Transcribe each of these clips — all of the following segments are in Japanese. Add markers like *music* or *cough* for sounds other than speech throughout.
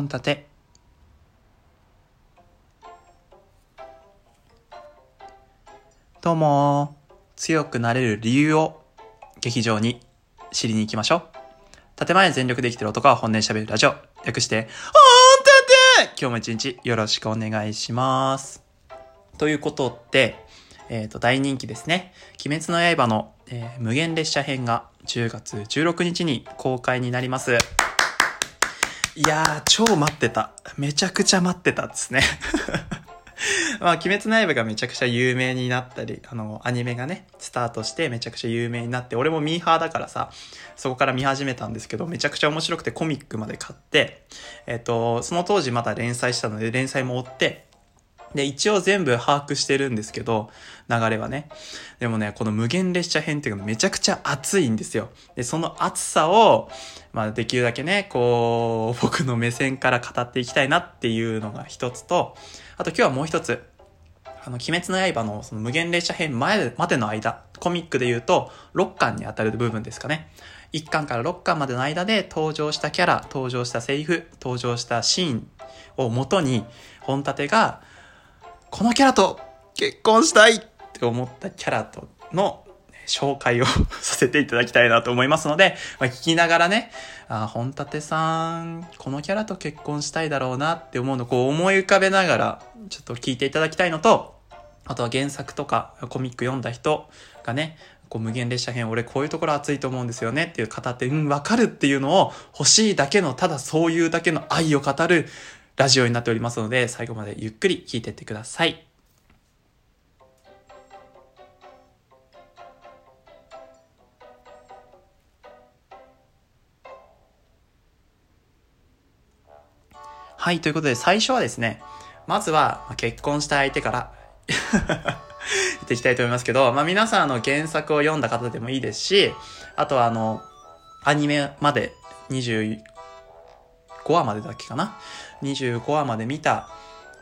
本立。てどうも強くなれる理由を劇場に知りに行きましょう。建前全力で生きてる男は本音で喋るラジオ。略して本立て！今日も一日よろしくお願いします。ということでえっ、と大人気ですね。鬼滅の刃の、えー無限列車編が10月16日に公開になります。いやー、超待ってた。めちゃくちゃ待ってたっすね。*laughs* まあ、鬼滅の刃がめちゃくちゃ有名になったり、あの、アニメがね、スタートしてめちゃくちゃ有名になって、俺もミーハーだからさ、そこから見始めたんですけど、めちゃくちゃ面白くてコミックまで買って、えっ、と、その当時まだ連載したので、連載も追って、で、一応全部把握してるんですけど、流れはね。でもね、この無限列車編っていうのめちゃくちゃ熱いんですよ。で、その熱さを、まあできるだけね、こう、*laughs* 僕の目線から語っていきたいなっていうのが一つと、あと今日はもう一つ、あの、鬼滅の刃のその無限列車編前までの間、コミックで言うと6巻に当たる部分ですかね。1巻から6巻までの間で登場したキャラ、登場したセリフ、登場したシーンを元に、本立てが、このキャラと結婚したいって思ったキャラとの紹介を *laughs* させていただきたいなと思いますので、まあ、聞きながらね、あ、本立さん、このキャラと結婚したいだろうなって思うのをこう思い浮かべながら、ちょっと聞いていただきたいのと、あとは原作とかコミック読んだ人がね、こう無限列車編俺こういうところ熱いと思うんですよねっていう語って、うん、わかるっていうのを欲しいだけの、ただそういうだけの愛を語るラジオになっておりますので、最後までゆっくり聞いてってください。はい、ということで最初はですね、まずは結婚した相手から *laughs* 言っていきたいと思いますけど、まあ皆さんの原作を読んだ方でもいいですし、あとはあの、アニメまで25話までだっけかな ?25 話まで見た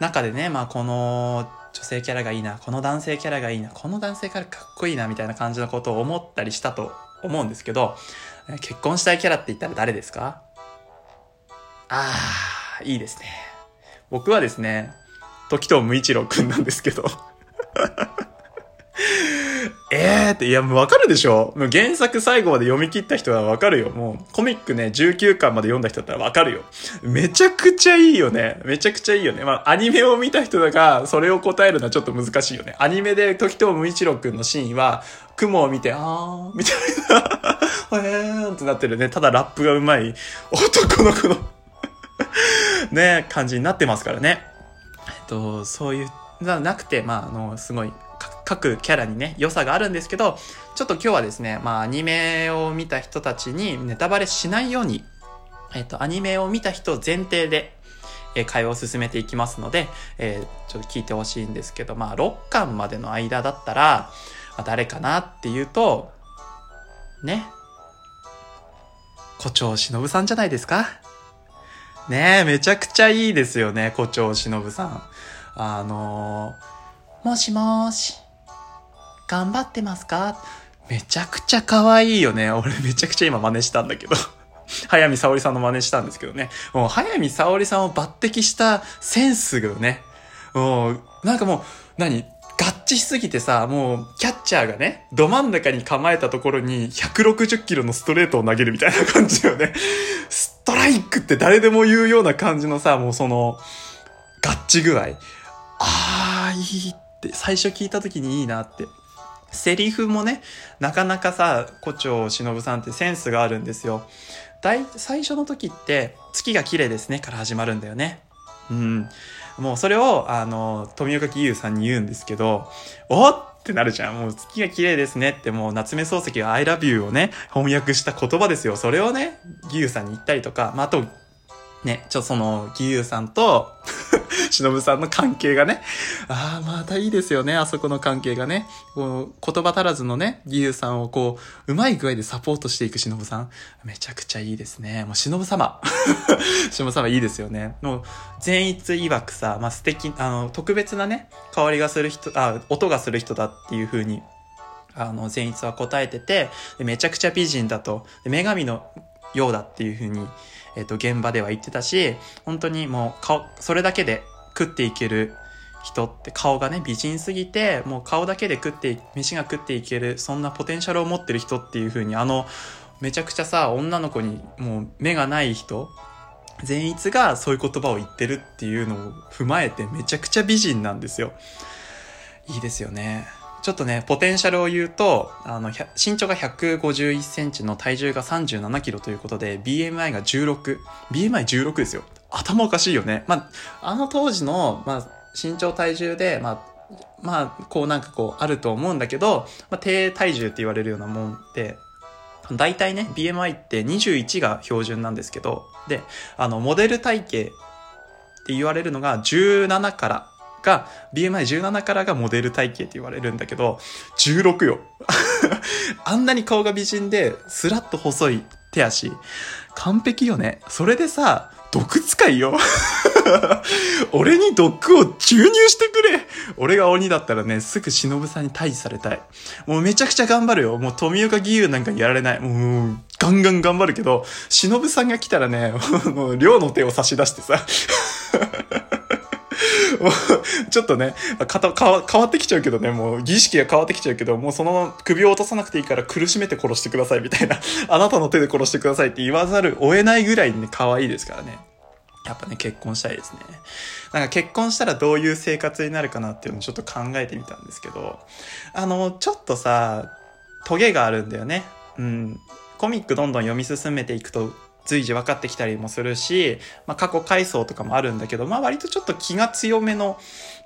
中でね、まあこの女性キャラがいいな、この男性キャラがいいな、この男性キャラかっこいいな、みたいな感じのことを思ったりしたと思うんですけど、結婚したいキャラって言ったら誰ですか？あー、いいですね。僕はですね、時藤無一郎くんなんですけど。えーって、いや、もうわかるでしょ？もう原作最後まで読み切った人はわかるよ。もう、コミックね、19巻まで読んだ人だったらわかるよ。めちゃくちゃいいよね。めちゃくちゃいいよね。まあ、アニメを見た人だが、それを答えるのはちょっと難しいよね。アニメで時藤無一郎くんのシーンは、雲を見て、あー、みたいな、*laughs* へーんってなってるね。ただラップが上手い男の子の *laughs* ね、感じになってますからね。えっと、そういう、ななくて、まあ、あの、すごい、各キャラにね、良さがあるんですけど、ちょっと今日はですね、まあ、アニメを見た人たちにネタバレしないように、えっと、アニメを見た人前提で、え会話を進めていきますので、えーちょっと聞いてほしいんですけど、まあ、6巻までの間だったら、まあ誰かなっていうと、ね、胡蝶忍さんじゃないですか？ねえ、めちゃくちゃいいですよね、胡蝶忍さん。あのー、もしもーし、頑張ってますか？めちゃくちゃ可愛いよね。俺めちゃくちゃ今真似したんだけど。*laughs* 早見沙織さんの真似したんですけどね。もう早見沙織さんを抜擢したセンスがね、もう、なんかもう、何？合致しすぎてさ、もう、キャッチャーがね、ど真ん中に構えたところに160キロのストレートを投げるみたいな感じだよね。ストライクって誰でも言うような感じのさ、もうその、合致具合。あー、いいって、最初聞いた時にいいなって。セリフもね、なかなかさ、胡蝶忍さんってセンスがあるんですよ。大、最初の時って、月が綺麗ですねから始まるんだよね。うん。もうそれを、あの、富岡義勇さんに言うんですけど、おってなるじゃん。もう月が綺麗ですねって、もう夏目漱石が I love you をね、翻訳した言葉ですよ。それをね、義勇さんに言ったりとか、まあ、あと、ね、ちょ、その、義勇さんと、忍さんの関係がね、ああ、またいいですよね、あそこの関係がね。こう、言葉足らずのね、義勇さんをこう、うまい具合でサポートしていく忍さん。めちゃくちゃいいですね。もう忍様。*laughs* 忍様いいですよね。もう、善逸曰くさ、まあ、素敵、あの、特別なね、香りがする人、あ、音がする人だっていう風に、あの、善逸は答えてて、めちゃくちゃ美人だと。女神の、ようだっていうふうに、えっ、と、現場では言ってたし、本当にもう顔、それだけで食っていける人って顔がね、美人すぎて、もう顔だけで食って、飯が食っていける、そんなポテンシャルを持ってる人っていう風に、あの、めちゃくちゃさ、女の子にもう目がない人、善逸がそういう言葉を言ってるっていうのを踏まえてめちゃくちゃ美人なんですよ。いいですよね。ちょっとね、ポテンシャルを言うと、あの、身長が151センチの体重が37キロということで、BMI が16。BMI16 ですよ。頭おかしいよね。まあ、あの当時の、まあ、身長体重で、まあ、まあ、こうなんかこうあると思うんだけど、まあ、低体重って言われるようなもんで、大体ね、BMI って21が標準なんですけど、で、あの、モデル体型って言われるのが17からが、BMI17 からがモデル体型って言われるんだけど、16よ。*laughs* あんなに顔が美人で、スラッと細い手足。完璧よね。それでさ、毒使いよ。*laughs* 俺に毒を注入してくれ俺が鬼だったらね、すぐ忍さんに退治されたい。もうめちゃくちゃ頑張るよ。もう富岡義勇なんかやられない。もう、ガンガン頑張るけど、忍さんが来たらね、*laughs* もう、量の手を差し出してさ。*laughs* ちょっとね、かた変わ変わってきちゃうけどね、もう儀式が変わってきちゃうけど、もうその首を落とさなくていいから苦しめて殺してくださいみたいな、*laughs* あなたの手で殺してくださいって言わざるを得ないぐらいにね、可愛いですからね。やっぱね、結婚したいですね。なんか結婚したらどういう生活になるかなっていうのをちょっと考えてみたんですけど、あの、ちょっとさ、トゲがあるんだよね。うん。コミックどんどん読み進めていくと、随時分かってきたりもするし、まあ、過去回想とかもあるんだけど、まあ、割とちょっと気が強めの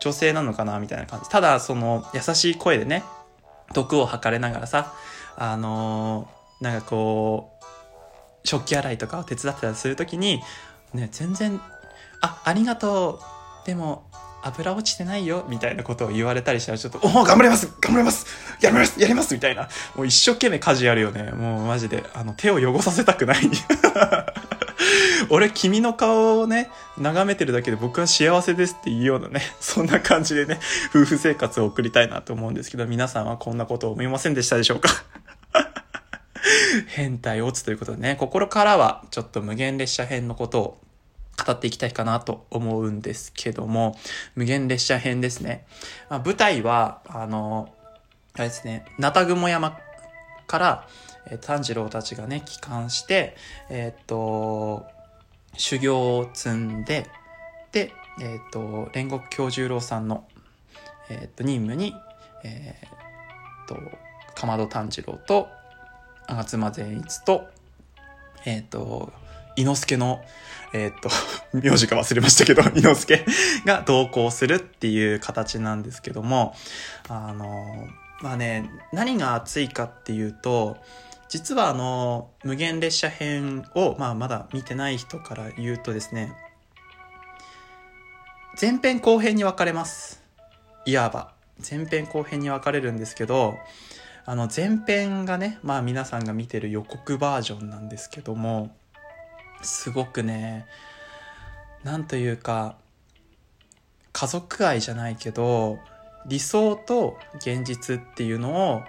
女性なのかな、みたいな感じ。ただ、その、優しい声でね、毒を吐かれながらさ、あのー、なんかこう、食器洗いとかを手伝ってたりするときに、ね、全然、あ、ありがとう。でも、油落ちてないよ、みたいなことを言われたりしたらちょっと、おお頑張ります頑張りますやりますやりますみたいな。もう一生懸命家事やるよね。もうマジで、あの、手を汚させたくない。*laughs* 俺、君の顔をね、眺めてるだけで僕は幸せですっていうようなね、そんな感じでね、夫婦生活を送りたいなと思うんですけど、皆さんはこんなことを思いませんでしたでしょうか？*laughs* 変態落ちということでね、心からはちょっと無限列車編のことを語っていきたいかなと思うんですけども、無限列車編ですね。まあ、舞台は、あの、あれですね、ナタグモ山から、えー、炭治郎たちがね、帰還して、えー、っと、修行を積んで、で、えー、っと、煉獄京十郎さんの、えっと、任務に、えっと、かまど炭治郎と、吾妻善逸と、えっと、伊之助の、えー、っと、*laughs* 名字が忘れましたけど、伊之助が同行するっていう形なんですけども、あの、まあね、何が熱いかっていうと、実はあの、無限列車編を、まあまだ見てない人から言うとですね、前編後編に分かれます。いわば。前編後編に分かれるんですけど、あの前編がね、まあ皆さんが見てる予告バージョンなんですけども、すごくねなんというか家族愛じゃないけど理想と現実っていうのを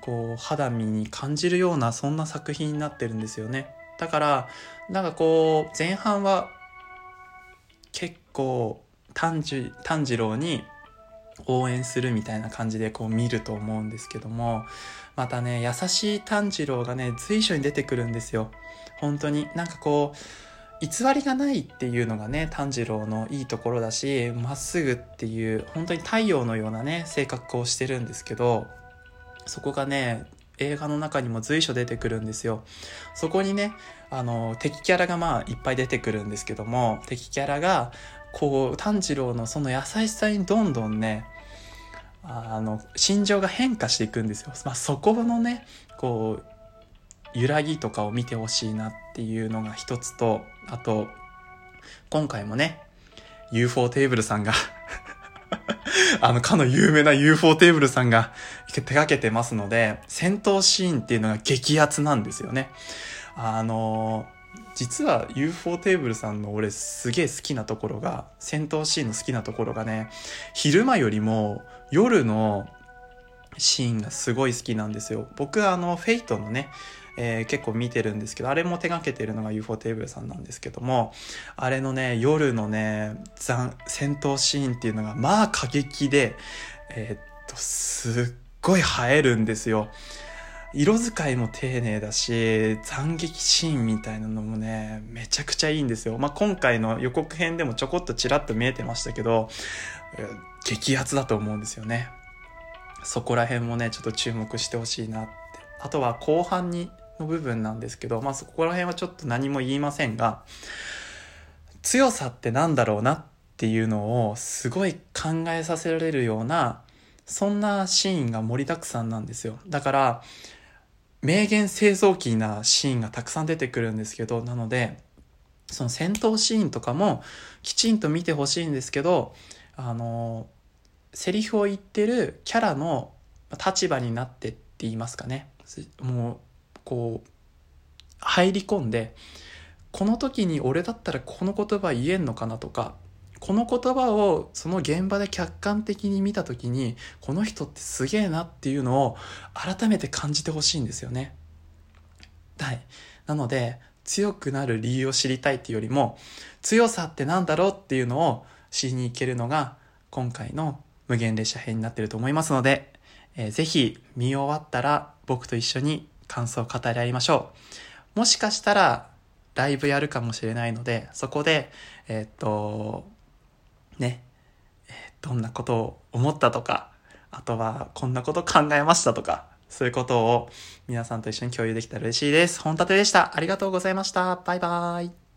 こう肌身に感じるようなそんな作品になってるんですよね。だからなんかこう前半は結構炭治炭治郎に応援するみたいな感じでこう見ると思うんですけどもまたね優しい炭治郎がね随所に出てくるんですよ。本当に。なんかこう偽りがないっていうのがね炭治郎のいいところだしまっすぐっていう本当に太陽のようなね性格をしてるんですけどそこがね映画の中にも随所出てくるんですよ。そこにねあの敵キャラがまあいっぱい出てくるんですけども敵キャラがこう炭治郎のその優しさにどんどんねあの心情が変化していくんですよ、まあ、そこのねこう揺らぎとかを見てほしいなっていうのが一つと、あと、今回もね、UFO テーブルさんが *laughs* あの、かの有名な UFO テーブルさんが手掛けてますので、戦闘シーンっていうのが激アツなんですよね。あの実は UFO テーブルさんの俺すげえ好きなところが、戦闘シーンの好きなところがね、昼間よりも夜のシーンがすごい好きなんですよ。僕あの、フェイトのね、えー、結構見てるんですけど、あれも手掛けてるのが UFO テーブルさんなんですけども、あれのね、夜のね、戦闘シーンっていうのが、まあ過激で、えー、っと、すっごい映えるんですよ。色使いも丁寧だし、斬撃シーンみたいなのもね、めちゃくちゃいいんですよ。まあ、今回の予告編でもちょこっとちらっと見えてましたけど、激アツだと思うんですよね。そこら辺もね、ちょっと注目してほしいなって。あとは後半に、の部分なんですけど、まあ、そこら辺はちょっと何も言いませんが、強さってなんだろうなっていうのをすごい考えさせられるような、そんなシーンが盛りだくさんなんですよ。だから、名言製造機なシーンがたくさん出てくるんですけど、なので、その戦闘シーンとかもきちんと見てほしいんですけど、あの、セリフを言ってるキャラの立場になってって言いますかね。もう、こう、入り込んで、この時に俺だったらこの言葉言えんのかなとか、この言葉をその現場で客観的に見た時にこの人ってすげえなっていうのを改めて感じてほしいんですよね。はい。なので強くなる理由を知りたいっていうよりも強さってなんだろうっていうのを知りに行けるのが今回の無限列車編になってると思いますので、えー、ぜひ見終わったら僕と一緒に感想を語り合いましょう。もしかしたらライブやるかもしれないので、そこで、えー、っと、ね、え、どんなことを思ったとか、あとはこんなこと考えましたとか、そういうことを皆さんと一緒に共有できたら嬉しいです。本立てでした。ありがとうございました。バイバーイ。